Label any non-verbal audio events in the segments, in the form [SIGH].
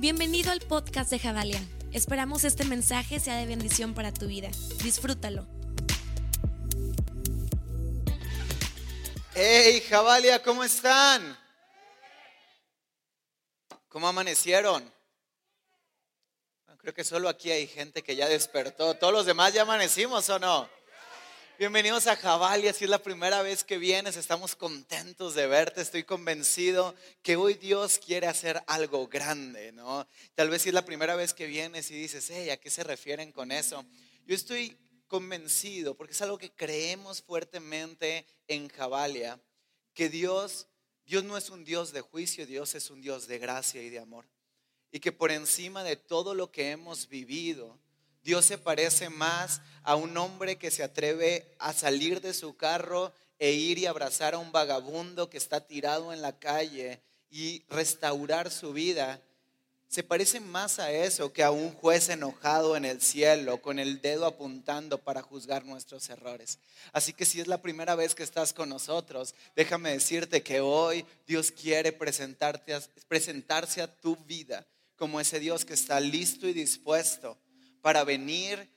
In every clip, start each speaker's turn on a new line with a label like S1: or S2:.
S1: Bienvenido al podcast de Javalia. Esperamos este mensaje sea de bendición para tu vida. Disfrútalo.
S2: Hey, Javalia, ¿cómo están? ¿Cómo amanecieron? Creo que solo aquí hay gente que ya despertó. ¿Todos los demás ya amanecimos o no? Bienvenidos a Javalia, si es la primera vez que vienes, estamos contentos de verte, estoy convencido que hoy Dios quiere hacer algo grande, ¿no? Tal vez si es la primera vez que vienes y dices, hey, ¿a qué se refieren con eso? Yo estoy convencido, porque es algo que creemos fuertemente en Javalia, que Dios, Dios no es un Dios de juicio, Dios es un Dios de gracia y de amor. Y que por encima de todo lo que hemos vivido, Dios se parece más a un hombre que se atreve a salir de su carro e ir y abrazar a un vagabundo que está tirado en la calle y restaurar su vida. Se parece más a eso que a un juez enojado en el cielo con el dedo apuntando para juzgar nuestros errores. Así que si es la primera vez que estás con nosotros, déjame decirte que hoy Dios quiere presentarte, presentarse a tu vida como ese Dios que está listo y dispuesto para venir,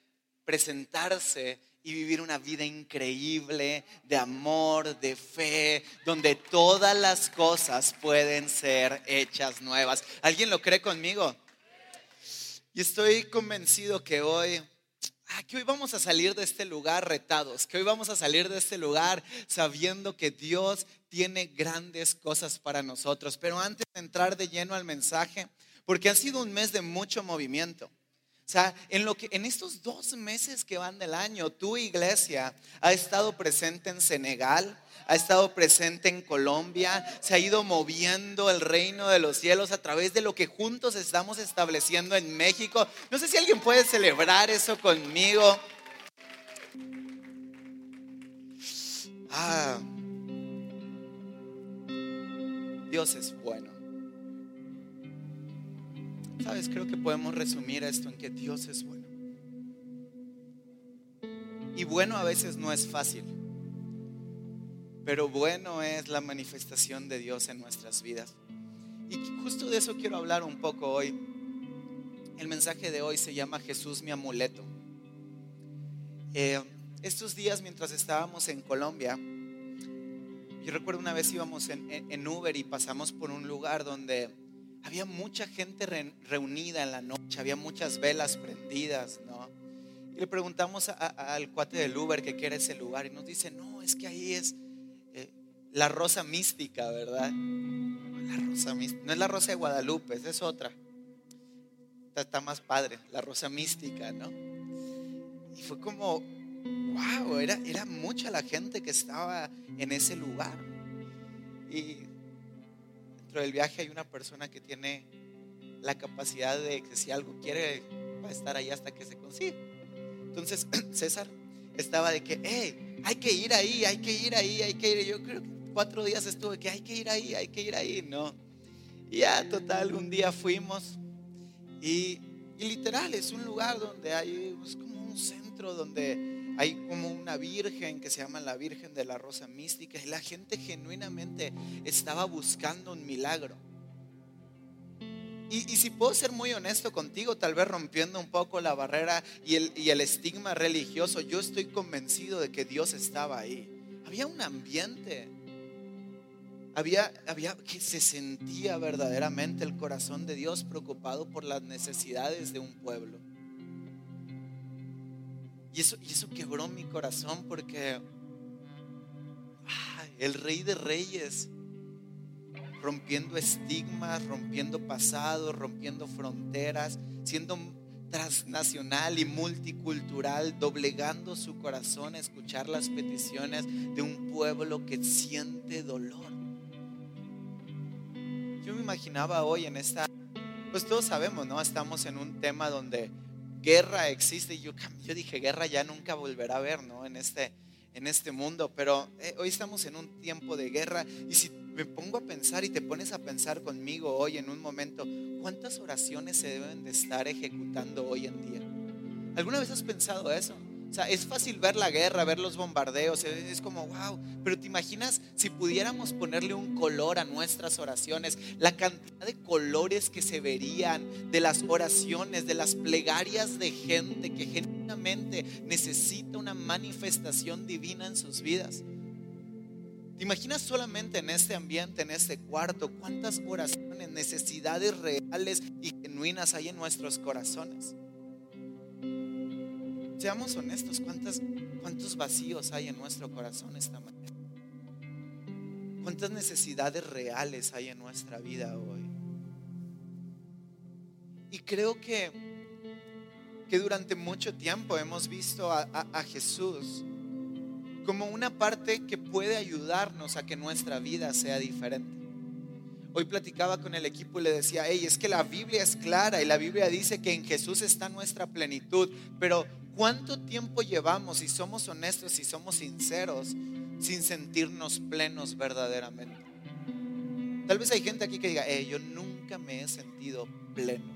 S2: presentarse y vivir una vida increíble de amor, de fe, donde todas las cosas pueden ser hechas nuevas. ¿Alguien lo cree conmigo? Y estoy convencido que hoy, ah, que hoy vamos a salir de este lugar retados, que hoy vamos a salir de este lugar sabiendo que Dios tiene grandes cosas para nosotros. Pero antes de entrar de lleno al mensaje, porque ha sido un mes de mucho movimiento. O sea, en, lo que, en estos dos meses que van del año, tu iglesia ha estado presente en Senegal, ha estado presente en Colombia, se ha ido moviendo el reino de los cielos a través de lo que juntos estamos estableciendo en México. No sé si alguien puede celebrar eso conmigo. Ah, Dios es bueno. Sabes, creo que podemos resumir esto en que Dios es bueno. Y bueno a veces no es fácil, pero bueno es la manifestación de Dios en nuestras vidas. Y justo de eso quiero hablar un poco hoy. El mensaje de hoy se llama Jesús mi amuleto. Eh, estos días mientras estábamos en Colombia, yo recuerdo una vez íbamos en, en Uber y pasamos por un lugar donde había mucha gente reunida en la noche, había muchas velas prendidas, ¿no? Y le preguntamos al cuate del Uber que quiere ese lugar y nos dice, no, es que ahí es eh, la rosa mística, ¿verdad? La rosa mística, no es la rosa de Guadalupe, es otra. Está, más padre, la rosa mística, ¿no? Y fue como, wow, era, era mucha la gente que estaba en ese lugar. Y del viaje hay una persona que tiene la capacidad de que si algo quiere va a estar ahí hasta que se consiga. Entonces [CLEARS THROAT] César estaba de que, hey, hay que ir ahí, hay que ir ahí, hay que ir. Yo creo que cuatro días estuve que hay que ir ahí, hay que ir ahí, ¿no? Y ya, total, un día fuimos y, y literal es un lugar donde hay, es como un centro donde hay como una virgen que se llama la Virgen de la Rosa Mística y la gente genuinamente estaba buscando un milagro. Y, si puedo ser muy honesto contigo, tal vez rompiendo un poco la barrera y el, y el estigma religioso, yo estoy convencido de que Dios estaba ahí. Había un ambiente. Había, había que se sentía verdaderamente el corazón de Dios preocupado por las necesidades de un pueblo. Y eso, y eso quebró mi corazón porque el rey de reyes, rompiendo estigmas, rompiendo pasados, rompiendo fronteras, siendo transnacional y multicultural, doblegando su corazón a escuchar las peticiones de un pueblo que siente dolor. Yo me imaginaba hoy en esta, pues todos sabemos, ¿no? Estamos en un tema donde guerra existe. Y yo, yo dije, guerra ya nunca volverá a ver, ¿no? En este, en este mundo. Pero eh, hoy estamos en un tiempo de guerra. Y si me pongo a pensar y te pones a pensar conmigo hoy en un momento, ¿cuántas oraciones se deben de estar ejecutando hoy en día? ¿Alguna vez has pensado eso? O sea, es fácil ver la guerra, ver los bombardeos, es como, wow, pero te imaginas si pudiéramos ponerle un color a nuestras oraciones, la cantidad de colores que se verían de las oraciones, de las plegarias de gente que genuinamente necesita una manifestación divina en sus vidas. ¿Te imaginas solamente en este ambiente, en este cuarto, cuántas oraciones, necesidades reales y genuinas hay en nuestros corazones? Seamos honestos, ¿cuántas, ¿cuántos vacíos hay en nuestro corazón esta mañana? ¿Cuántas necesidades reales hay en nuestra vida hoy? Y creo que, que durante mucho tiempo hemos visto a, a Jesús como una parte que puede ayudarnos a que nuestra vida sea diferente. Hoy platicaba con el equipo y le decía, hey, es que la Biblia es clara y la Biblia dice que en Jesús está nuestra plenitud, pero ¿cuánto tiempo llevamos, si somos honestos, si somos sinceros, sin sentirnos plenos verdaderamente? Tal vez hay gente aquí que diga, hey, yo nunca me he sentido pleno.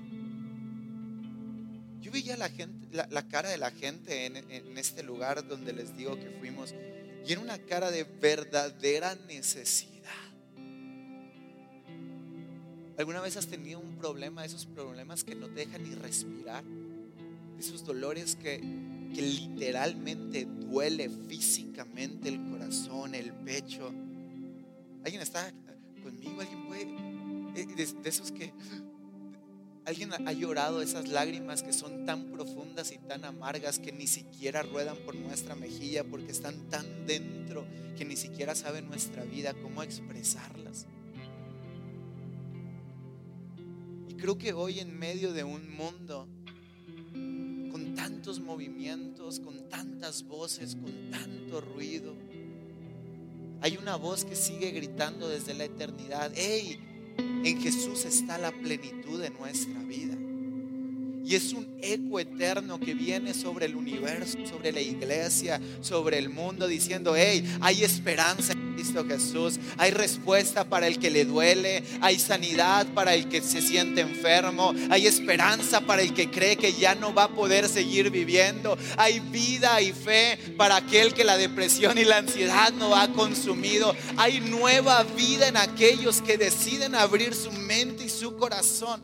S2: Yo veía la, gente, la, cara de la gente en, en este lugar donde les digo que fuimos y era una cara de verdadera necesidad. ¿Alguna vez has tenido un problema, esos problemas que no te dejan ni respirar? Esos dolores que, que literalmente duele físicamente el corazón, el pecho. ¿Alguien está conmigo? ¿Alguien puede? Eh, de, esos que Alguien ha llorado esas lágrimas que son tan profundas y tan amargas que ni siquiera ruedan por nuestra mejilla porque están tan dentro que ni siquiera sabe nuestra vida cómo expresarlas. creo que hoy en medio de un mundo tantos movimientos, con tantas voces, con tanto ruido, hay una voz que sigue gritando desde la eternidad, hey, en Jesús está la plenitud de nuestra vida. Y es un eco eterno que viene sobre el universo, sobre la iglesia, sobre el mundo, diciendo, hey, hay esperanza Cristo Jesús, hay respuesta para el que le duele, hay sanidad para el que se siente enfermo, hay esperanza para el que cree que ya no va a poder seguir viviendo, hay vida y fe para aquel que la depresión y la ansiedad no ha consumido, hay nueva vida en aquellos que deciden abrir su mente y su corazón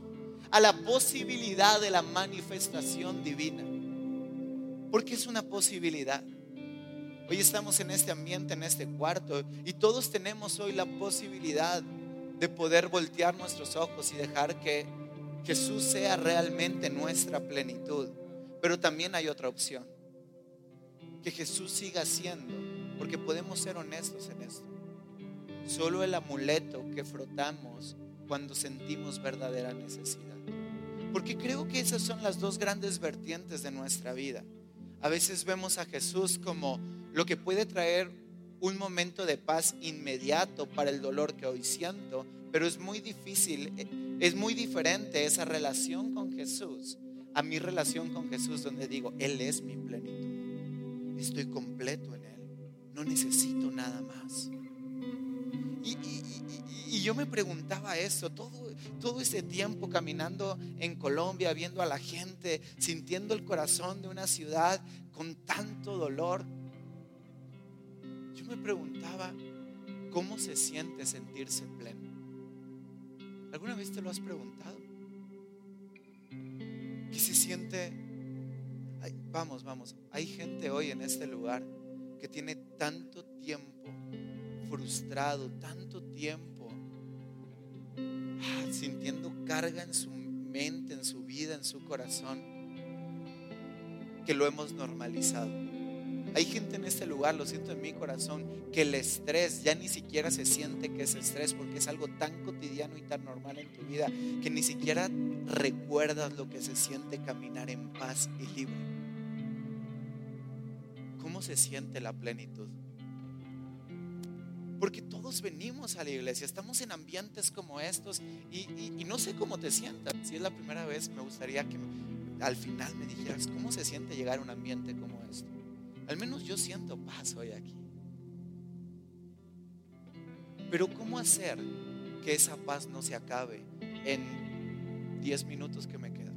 S2: a la posibilidad de la manifestación divina. Porque es una posibilidad. Hoy estamos en este ambiente, en este cuarto, y todos tenemos hoy la posibilidad de poder voltear nuestros ojos y dejar que Jesús sea realmente nuestra plenitud. Pero también hay otra opción. Que Jesús siga siendo, porque podemos ser honestos en esto. Solo el amuleto que frotamos cuando sentimos verdadera necesidad. Porque creo que esas son las dos grandes vertientes de nuestra vida. A veces vemos a Jesús como lo que puede traer un momento de paz inmediato para el dolor que hoy siento, pero es muy difícil, es muy diferente esa relación con Jesús a mi relación con Jesús donde digo, Él es mi plenitud, estoy completo en Él, no necesito nada más. Y, yo me preguntaba eso todo, todo ese tiempo caminando en Colombia, viendo a la gente, sintiendo el corazón de una ciudad con tanto dolor. Me preguntaba, ¿cómo se siente sentirse pleno? ¿Alguna vez te lo has preguntado? ¿Qué se siente? vamos, vamos, hay gente hoy en este lugar que tiene tanto tiempo frustrado, tanto tiempo ah, sintiendo carga en su mente, en su vida, en su corazón, que lo hemos normalizado. Hay gente en este lugar, lo siento en mi corazón, que el estrés ya ni siquiera se siente que es estrés porque es algo tan cotidiano y tan normal en tu vida que ni siquiera recuerdas lo que se siente caminar en paz y libre. ¿Cómo se siente la plenitud? Porque todos venimos a la iglesia, estamos en ambientes como estos y, no sé cómo te sientas. Si es la primera vez, me gustaría que al final me dijeras cómo se siente llegar a un ambiente como este. Al menos yo siento paz hoy aquí. Pero ¿cómo hacer que esa paz no se acabe en 10 minutos que me quedan?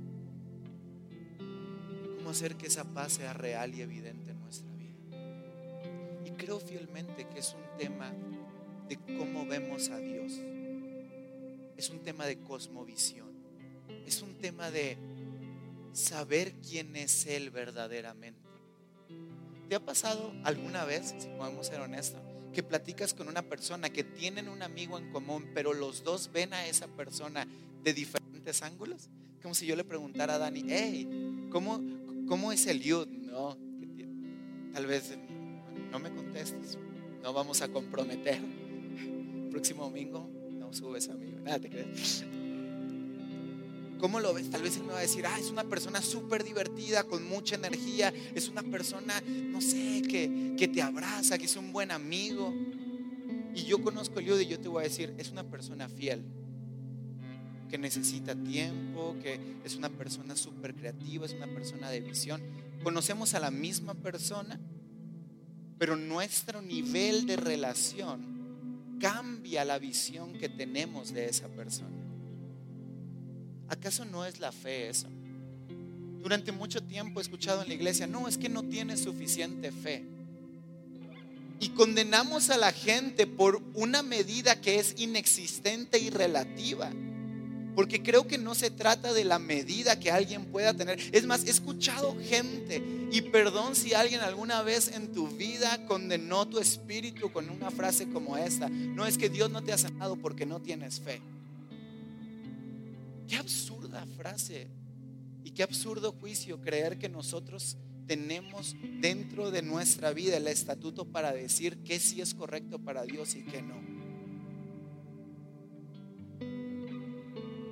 S2: ¿Cómo hacer que esa paz sea real y evidente creo fielmente que es un tema de cómo vemos a Dios. Es un tema de cosmovisión. Es un tema de saber quién es Él verdaderamente. ¿Te ha pasado alguna vez, si podemos ser honestos, que platicas con una persona que tienen un amigo en común, pero los dos ven a esa persona de diferentes ángulos? Como si yo le preguntara a Dani, hey, ¿cómo, cómo es el yud? No, tal vez no me contestes, no vamos a comprometer. [LAUGHS] próximo domingo no subes amigo, nada te crees. ¿Cómo lo ves? Tal vez él me va a decir, ah, es una persona súper divertida, con mucha energía, es una persona, no sé, que, que te abraza, que es un buen amigo. Y yo conozco el Yud y yo te voy a decir, es una persona fiel, que necesita tiempo, que es una persona súper creativa, es una persona de visión. Conocemos a la misma persona, pero nuestro nivel de relación cambia la visión que tenemos de esa persona. ¿Acaso no es la fe eso? Durante mucho tiempo he escuchado en la iglesia, no, es que no tiene suficiente fe. Y condenamos a la gente por una medida que es inexistente y relativa. Porque creo que no se trata de la medida que alguien pueda tener. Es más, he escuchado gente, y perdón si alguien alguna vez en tu vida condenó tu espíritu con una frase como esta. No es que Dios no te ha sanado porque no tienes fe. Qué absurda frase y qué absurdo juicio creer que nosotros tenemos dentro de nuestra vida el estatuto para decir que sí es correcto para Dios y que no.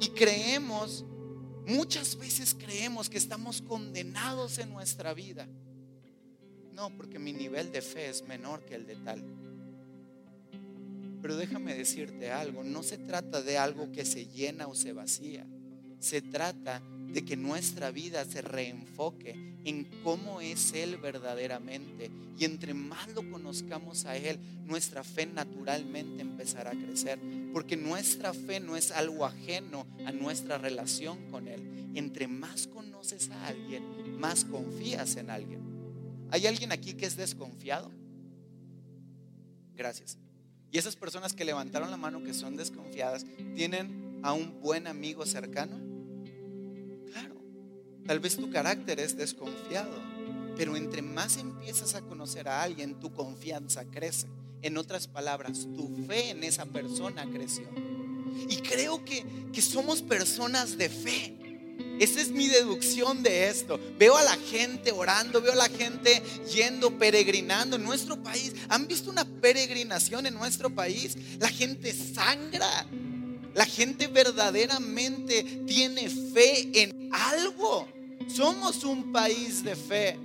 S2: Y creemos, muchas veces creemos que estamos condenados en nuestra vida. No, porque mi nivel de fe es menor que el de tal. Pero déjame decirte algo, no se trata de algo que se llena o se vacía. Se trata de que nuestra vida se reenfoque en cómo es Él verdaderamente. Y entre más lo conozcamos a Él, nuestra fe naturalmente empezará a crecer. Porque nuestra fe no es algo ajeno a nuestra relación con Él. Entre más conoces a alguien, más confías en alguien. ¿Hay alguien aquí que es desconfiado? Gracias. Y esas personas que levantaron la mano que son desconfiadas, ¿tienen a un buen amigo cercano? Tal vez tu carácter es desconfiado, pero entre más empiezas a conocer a alguien, tu confianza crece. En otras palabras, tu fe en esa persona creció. Y creo que, que somos personas de fe. Esa es mi deducción de esto. Veo a la gente orando, veo a la gente yendo, peregrinando en nuestro país. ¿Han visto una peregrinación en nuestro país? La gente sangra. La gente verdaderamente tiene fe en algo. Somos un país de fe.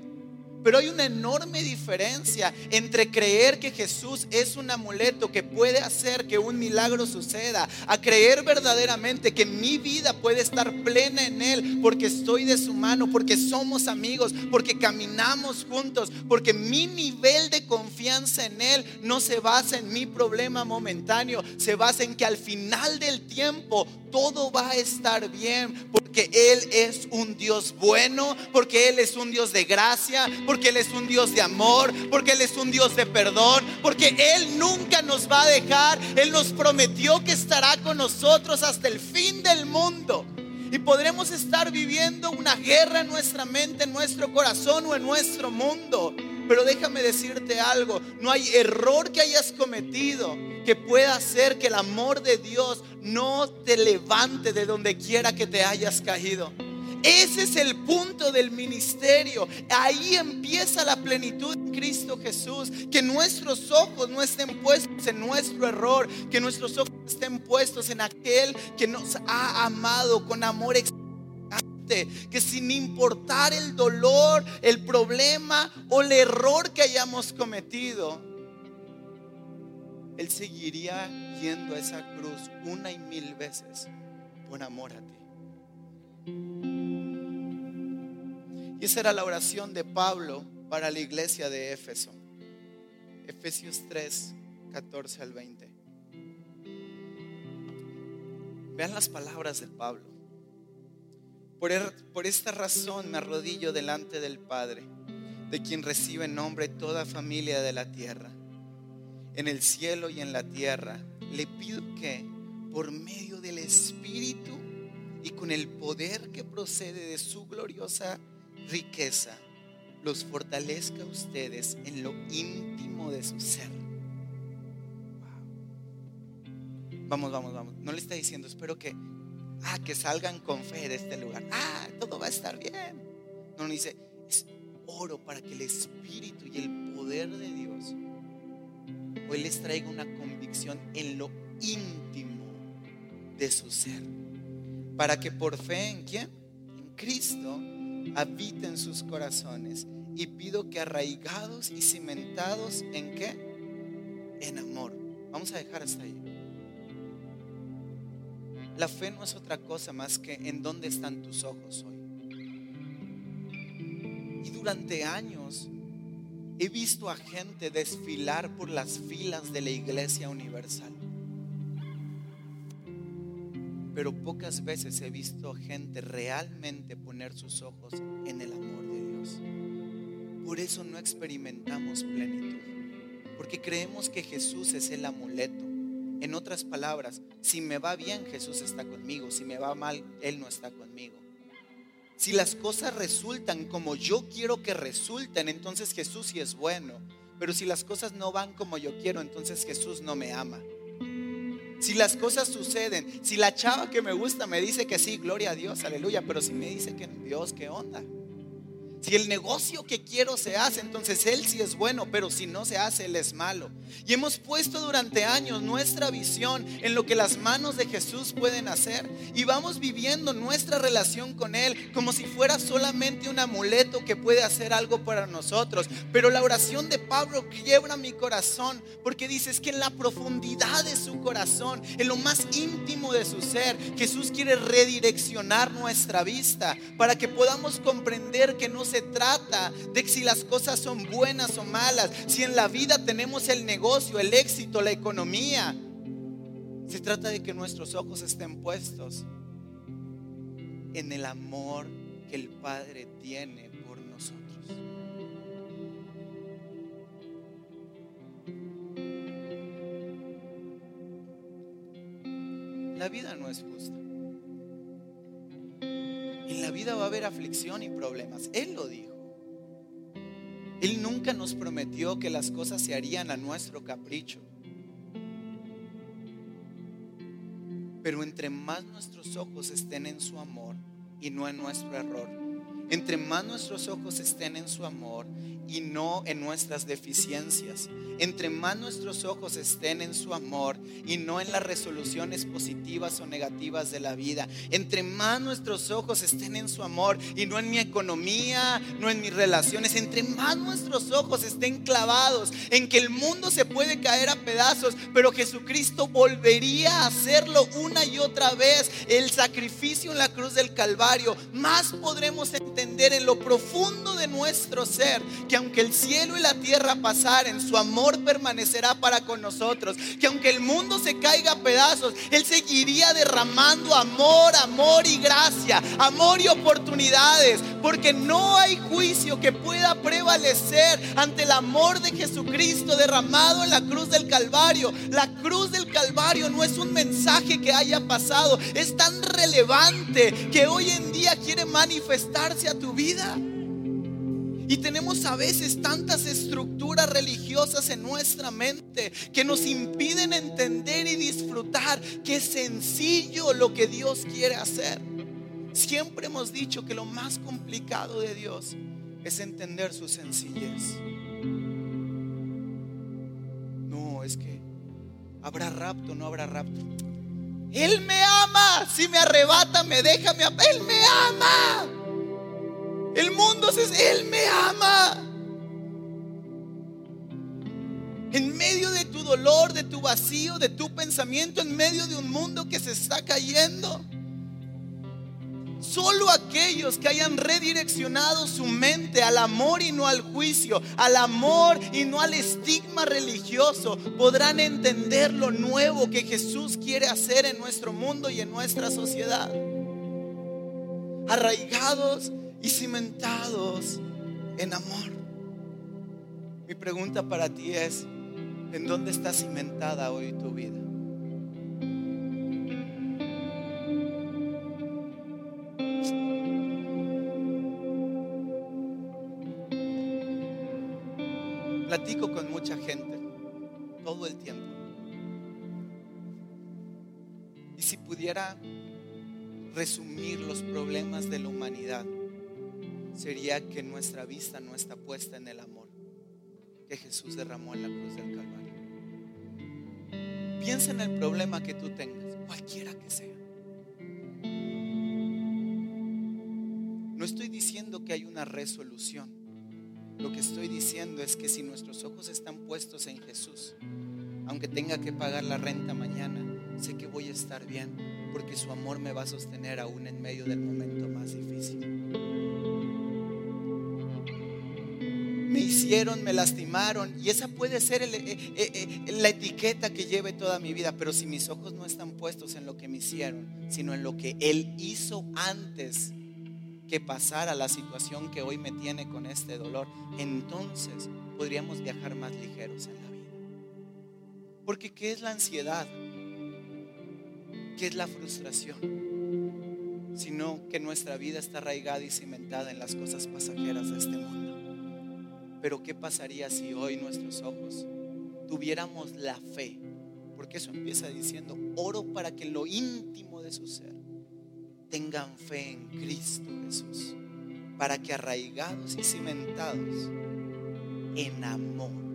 S2: Pero hay una enorme diferencia entre creer que Jesús es un amuleto que puede hacer que un milagro suceda, a creer verdaderamente que mi vida puede estar plena en Él porque estoy de su mano, porque somos amigos, porque caminamos juntos, porque mi nivel de confianza en Él no se basa en mi problema momentáneo, se basa en que al final del tiempo todo va a estar bien, porque Él es un Dios bueno, porque Él es un Dios de gracia, porque Él es un Dios de amor, porque Él es un Dios de perdón, porque Él nunca nos va a dejar, Él nos prometió que estará con nosotros hasta el fin del mundo. Y podremos estar viviendo una guerra en nuestra mente, en nuestro corazón o en nuestro mundo. Pero déjame decirte algo, no hay error que hayas cometido que pueda hacer que el amor de Dios no te levante de donde quiera que te hayas caído. Ese es el punto del ministerio. Ahí empieza la plenitud de Cristo Jesús. Que nuestros ojos no estén puestos en nuestro error, que nuestros ojos estén puestos en aquel que nos ha amado con amor que sin importar el dolor, el problema o el error que hayamos cometido, Él seguiría yendo a esa cruz una y mil veces por amor a ti. Y esa era la oración de Pablo para la iglesia de Éfeso. Efesios 3, 14 al 20. Vean las palabras de Pablo. Er, por, esta razón me arrodillo delante del Padre, de quien recibe nombre toda familia de la tierra en el cielo y en la tierra, le pido que por medio del Espíritu y con el poder que procede de su gloriosa riqueza, los fortalezca a ustedes en lo íntimo de su ser. Vamos, vamos, vamos. No le está diciendo, espero que, ah, que salgan con fe de este lugar. Ah, todo va a estar bien. No, no dice, es oro para que el Espíritu y el poder de Dios hoy les traiga una convicción en lo íntimo de su ser. Para que por fe en quién? En Cristo habite en sus corazones. Y pido que arraigados y cimentados en qué? En amor. Vamos a dejar hasta ahí. La fe no es otra cosa más que en dónde están tus ojos hoy. Y durante años he visto a gente desfilar por las filas de la iglesia universal. Pero pocas veces he visto gente realmente poner sus ojos en el amor de Dios. Por eso no experimentamos plenitud. Porque creemos que Jesús es el amuleto. En otras palabras, si me va bien, Jesús está conmigo. Si me va mal, Él no está conmigo. Si las cosas resultan como yo quiero que resulten, entonces Jesús sí es bueno. Pero si las cosas no van como yo quiero, entonces Jesús no me ama. Si las cosas suceden, si la chava que me gusta me dice que sí, gloria a Dios, aleluya, pero si me dice que Dios, ¿qué onda? Si el negocio que quiero se hace, entonces Él sí es bueno, pero si no se hace, Él es malo. Y hemos puesto durante años nuestra visión en lo que las manos de Jesús pueden hacer. Y vamos viviendo nuestra relación con Él como si fuera solamente un amuleto que puede hacer algo para nosotros. Pero la oración de Pablo quiebra mi corazón porque dice es que en la profundidad de su corazón, en lo más íntimo de su ser, Jesús quiere redireccionar nuestra vista para que podamos comprender que no se trata de si las cosas son buenas o malas, si en la vida tenemos el negocio, el éxito, la economía. Se trata de que nuestros ojos estén puestos en el amor que el Padre tiene por nosotros. La vida no es justa. En la vida va a haber aflicción y problemas. Él lo dijo. Él nunca nos prometió que las cosas se harían a nuestro capricho. Pero entre más nuestros ojos estén en su amor y no en nuestro error, entre más nuestros ojos estén en su amor y no en nuestras deficiencias, entre más nuestros ojos estén en su amor y no en las resoluciones positivas o negativas de la vida, entre más nuestros ojos estén en su amor y no en mi economía, no en mis relaciones, entre más nuestros ojos estén clavados en que el mundo se puede caer a pedazos, pero Jesucristo volvería a hacerlo una y otra vez, el sacrificio en la cruz del Calvario, más podremos entender de en lo profundo de nuestro ser que aunque el cielo y la tierra pasaren, su amor permanecerá para con nosotros. Que aunque el mundo se caiga a pedazos, Él seguiría derramando amor, amor y gracia, amor y oportunidades. Porque no hay juicio que pueda prevalecer ante el amor de Jesucristo derramado en la cruz del Calvario. La cruz del Calvario no es un mensaje que haya pasado, es tan relevante que hoy en día quiere manifestarse a tu vida. Y tenemos a veces tantas estructuras religiosas en nuestra mente que nos impiden entender y disfrutar que es sencillo lo que Dios quiere hacer. Siempre hemos dicho que lo más complicado de Dios es entender su sencillez. No, es que habrá rapto, no habrá rapto. Él me ama, si me arrebata, me deja, me Él me ama. El mundo se, Él me ama. En medio de tu dolor, de tu vacío, de tu pensamiento, en medio de un mundo que se está cayendo. Solo aquellos que hayan redireccionado su mente al amor y no al juicio, al amor y no al estigma religioso, podrán entender lo nuevo que Jesús quiere hacer en nuestro mundo y en nuestra sociedad. Arraigados y cimentados en amor. Mi pregunta para ti es, ¿En dónde está cimentada hoy tu vida? Platico con mucha gente todo el tiempo. Y si pudiera resumir los problemas de la humanidad, sería que nuestra vista no está puesta en el amor que Jesús derramó en la cruz del Calvario. Piensa en el problema que tú tengas, cualquiera que sea. No estoy diciendo que hay una resolución. Lo que estoy diciendo es que si nuestros ojos están puestos en Jesús, aunque tenga que pagar la renta mañana, sé que voy a estar bien, porque su amor me va a sostener aún en medio del momento más difícil. Me lastimaron, y esa puede ser eh, eh, eh, la etiqueta que lleve toda mi vida, pero si mis ojos no están puestos en lo que me hicieron, sino en lo que Él hizo antes que pasara la situación que hoy me tiene con este dolor, entonces podríamos viajar más ligeros en la vida. Porque ¿qué es la ansiedad? ¿Qué es la frustración? Sino que nuestra vida está arraigada y cimentada en las cosas pasajeras de este. Pero ¿qué pasaría si hoy nuestros ojos tuviéramos la fe? Porque eso empieza diciendo, oro para que lo íntimo de su ser tengan fe en Cristo Jesús, para que arraigados y cimentados en amor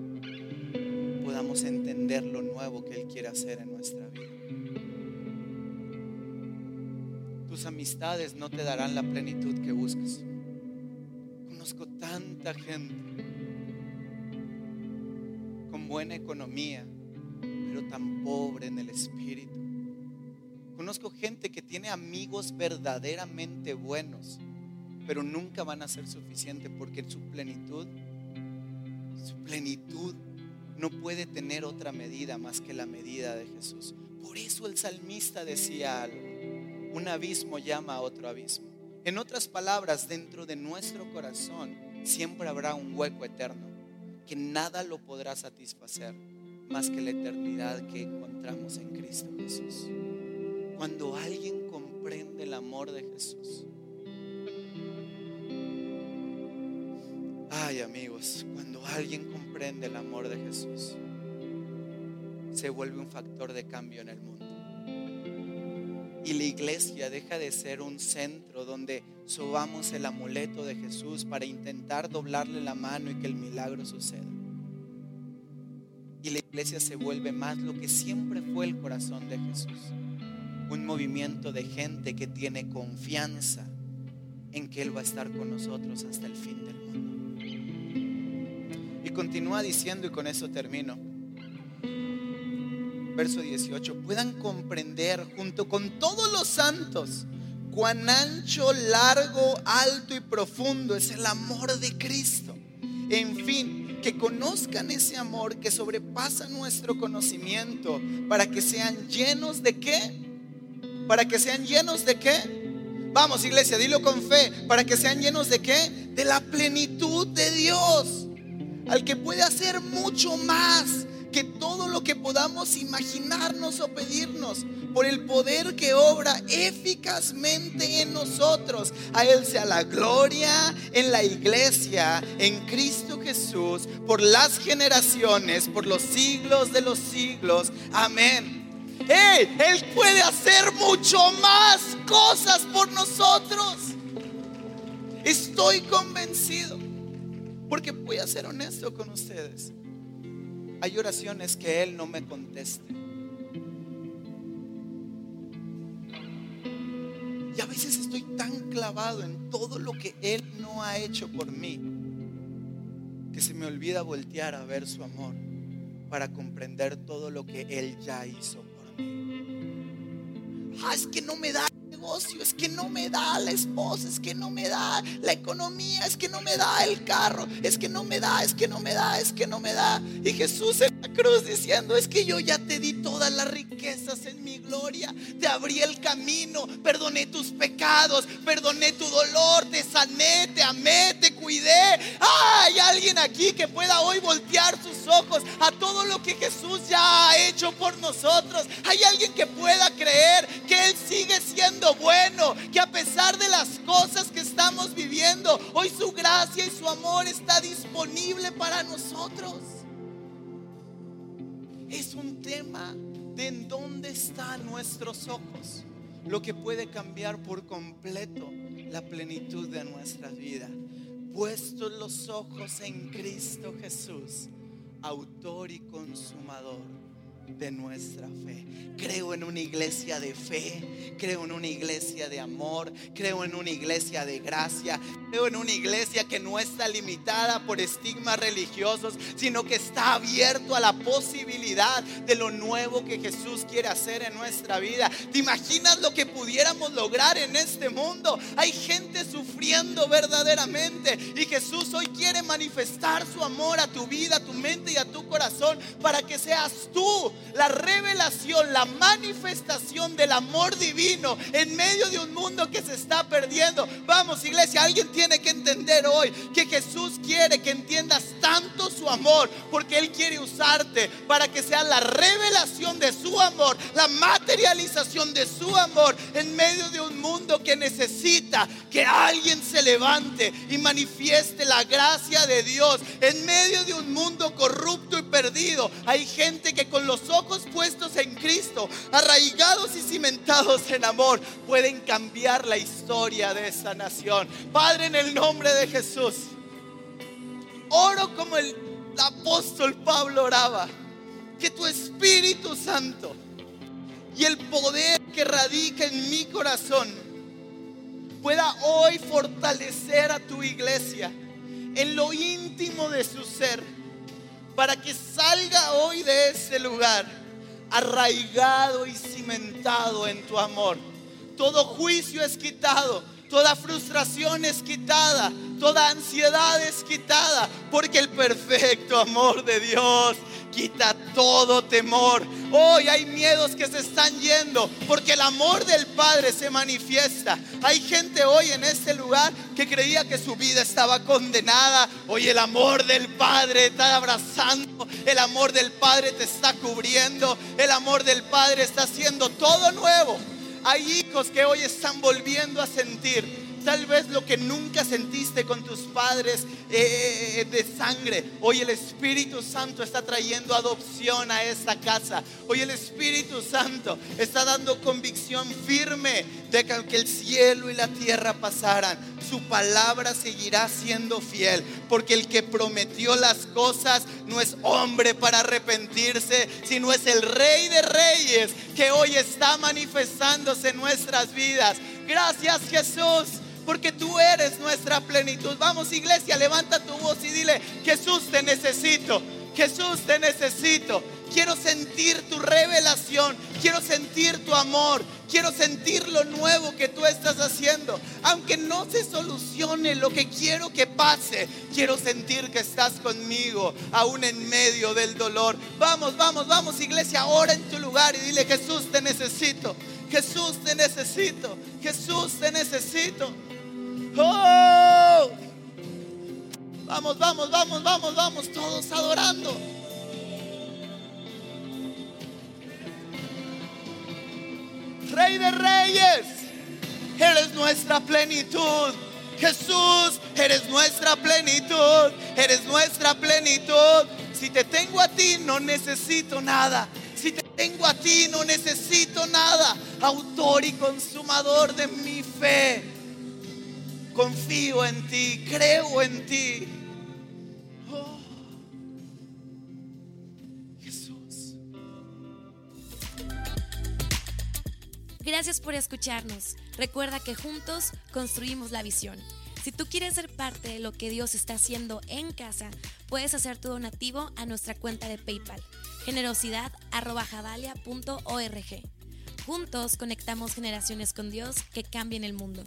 S2: podamos entender lo nuevo que Él quiere hacer en nuestra vida. Tus amistades no te darán la plenitud que buscas. Conozco tanta gente buena economía, pero tan pobre en el espíritu Conozco gente que tiene amigos verdaderamente buenos, pero nunca van a ser suficientes porque su plenitud, su plenitud no puede tener otra medida más que la medida de Jesús. Por eso el salmista decía algo, un abismo llama a otro abismo. En otras palabras, dentro de nuestro corazón siempre habrá un hueco eterno que nada lo podrá satisfacer más que la eternidad que encontramos en Cristo Jesús. Cuando alguien comprende el amor de Jesús. Ay amigos, cuando alguien comprende el amor de Jesús, se vuelve un factor de cambio en el mundo. Y la iglesia deja de ser un centro donde subamos el amuleto de Jesús para intentar doblarle la mano y que el milagro suceda. Y la iglesia se vuelve más lo que siempre fue el corazón de Jesús un movimiento de gente que tiene confianza en que Él va a estar con nosotros hasta el fin del mundo. Y continúa diciendo, y con eso termino, verso 18, puedan comprender junto con todos los santos cuán ancho, largo, alto y profundo es el amor de Cristo. En fin, que conozcan ese amor que sobrepasa nuestro conocimiento para que sean llenos de qué? Para que sean llenos de qué? Vamos, iglesia, dilo con fe. Para que sean llenos de qué? De la plenitud de Dios. Al que puede hacer mucho más que todo lo que podamos imaginarnos o pedirnos por el poder que obra eficazmente en nosotros. A Él sea la gloria en la iglesia, en Cristo Jesús, por las generaciones, por los siglos de los siglos. Amén. Él puede hacer mucho más cosas por nosotros. Estoy convencido. Porque voy a ser honesto con ustedes. Hay oraciones que Él no me conteste. Clavado en todo lo que Él no ha hecho por mí que se me olvida voltear a ver su amor para comprender todo lo que Él ya hizo Ah, es que no me da es que no me da la esposa, es que no me da la economía, es que no me da el carro, es que no me da, es que no me da, es que no me da. Y Jesús en la cruz diciendo, es que yo ya te di todas las riquezas en mi gloria, te abrí el camino, perdoné tus pecados, perdoné tu dolor, te sané, te amé, te cuidé. Ay, alguien alguien aquí que pueda hoy voltear sus ojos a todo lo que Jesús ya ha hecho por nosotros? ¿Hay alguien que pueda creer que Él sigue siendo bueno? Que a pesar de las cosas que estamos viviendo, hoy su gracia y su amor está disponible para nosotros. Es un tema de en dónde están nuestros ojos, lo que puede cambiar por completo la plenitud de nuestra vida. Puestos los ojos en Cristo Jesús, autor y consumador de nuestra fe. Creo en una iglesia de fe, creo en una iglesia de amor, creo en una iglesia de gracia, creo en una iglesia que no está limitada por estigmas religiosos, sino que está abierto a la posibilidad de lo nuevo que Jesús quiere hacer en nuestra vida. ¿Te imaginas lo que pudiéramos lograr en este mundo? Hay gente sufriendo verdaderamente y Jesús hoy quiere manifestar su amor a tu vida, a tu mente y a tu corazón para que seas tú la revelación, la manifestación del amor divino en medio de un mundo que se está perdiendo. Vamos, iglesia, alguien tiene que entender hoy que Jesús quiere que entiendas tanto su amor, porque Él quiere usarte para que sea la revelación de su amor, la materialización de su amor en medio de un mundo que necesita que alguien se levante y manifieste la gracia de Dios en medio de un mundo corrupto y perdido. Hay gente que con los ojos puestos en Cristo, arraigados y cimentados en amor, pueden cambiar la historia de esta nación. Padre, en el nombre de Jesús, oro como el apóstol Pablo oraba, que tu Espíritu Santo y el poder que radica en mi corazón pueda hoy fortalecer a tu iglesia en lo íntimo de su ser, para que salga hoy de ese lugar arraigado y cimentado en tu amor. Todo juicio es quitado, toda frustración es quitada, toda ansiedad es quitada, porque el perfecto amor de Dios quita todo temor. Hoy hay miedos que se están yendo porque el amor del Padre se manifiesta. Hay gente hoy en este lugar que creía que su vida estaba condenada. Hoy el amor del Padre está abrazando. El amor del Padre te está cubriendo. El amor del Padre está haciendo todo nuevo. Hay hijos que hoy están volviendo a sentir tal vez lo que nunca sentiste con tus padres eh, de sangre. Hoy el Espíritu Santo está trayendo adopción a esta casa. Hoy el Espíritu Santo está dando convicción firme de que el cielo y la tierra pasaran, su palabra seguirá siendo fiel. Porque el que prometió las cosas no es hombre para arrepentirse, sino es el Rey de Reyes que hoy está manifestándose en nuestras vidas. Gracias Jesús porque tú eres nuestra plenitud. Vamos iglesia, levanta tu voz y dile, Jesús te necesito, Jesús te necesito. Quiero sentir tu revelación, quiero sentir tu amor, quiero sentir lo nuevo que tú estás haciendo. Aunque no se solucione lo que quiero que pase, quiero sentir que estás conmigo, aún en medio del dolor. Vamos, vamos, vamos iglesia, ahora en tu lugar y dile, Jesús te necesito, Jesús te necesito, Jesús te necesito. Oh. Vamos, vamos, vamos, vamos, vamos, todos adorando. Rey de reyes, eres nuestra plenitud. Jesús, eres nuestra plenitud, eres nuestra plenitud. Si te tengo a ti, no necesito nada. Si te tengo a ti, no necesito nada. Autor y consumador de mi fe confío en ti, creo en ti. Oh, Jesús.
S1: Gracias por escucharnos. Recuerda que juntos construimos la visión. Si tú quieres ser parte de lo que Dios está haciendo en casa, puedes hacer tu donativo a nuestra cuenta de PayPal, generosidad.javalia.org. Juntos conectamos generaciones con Dios que cambien el mundo.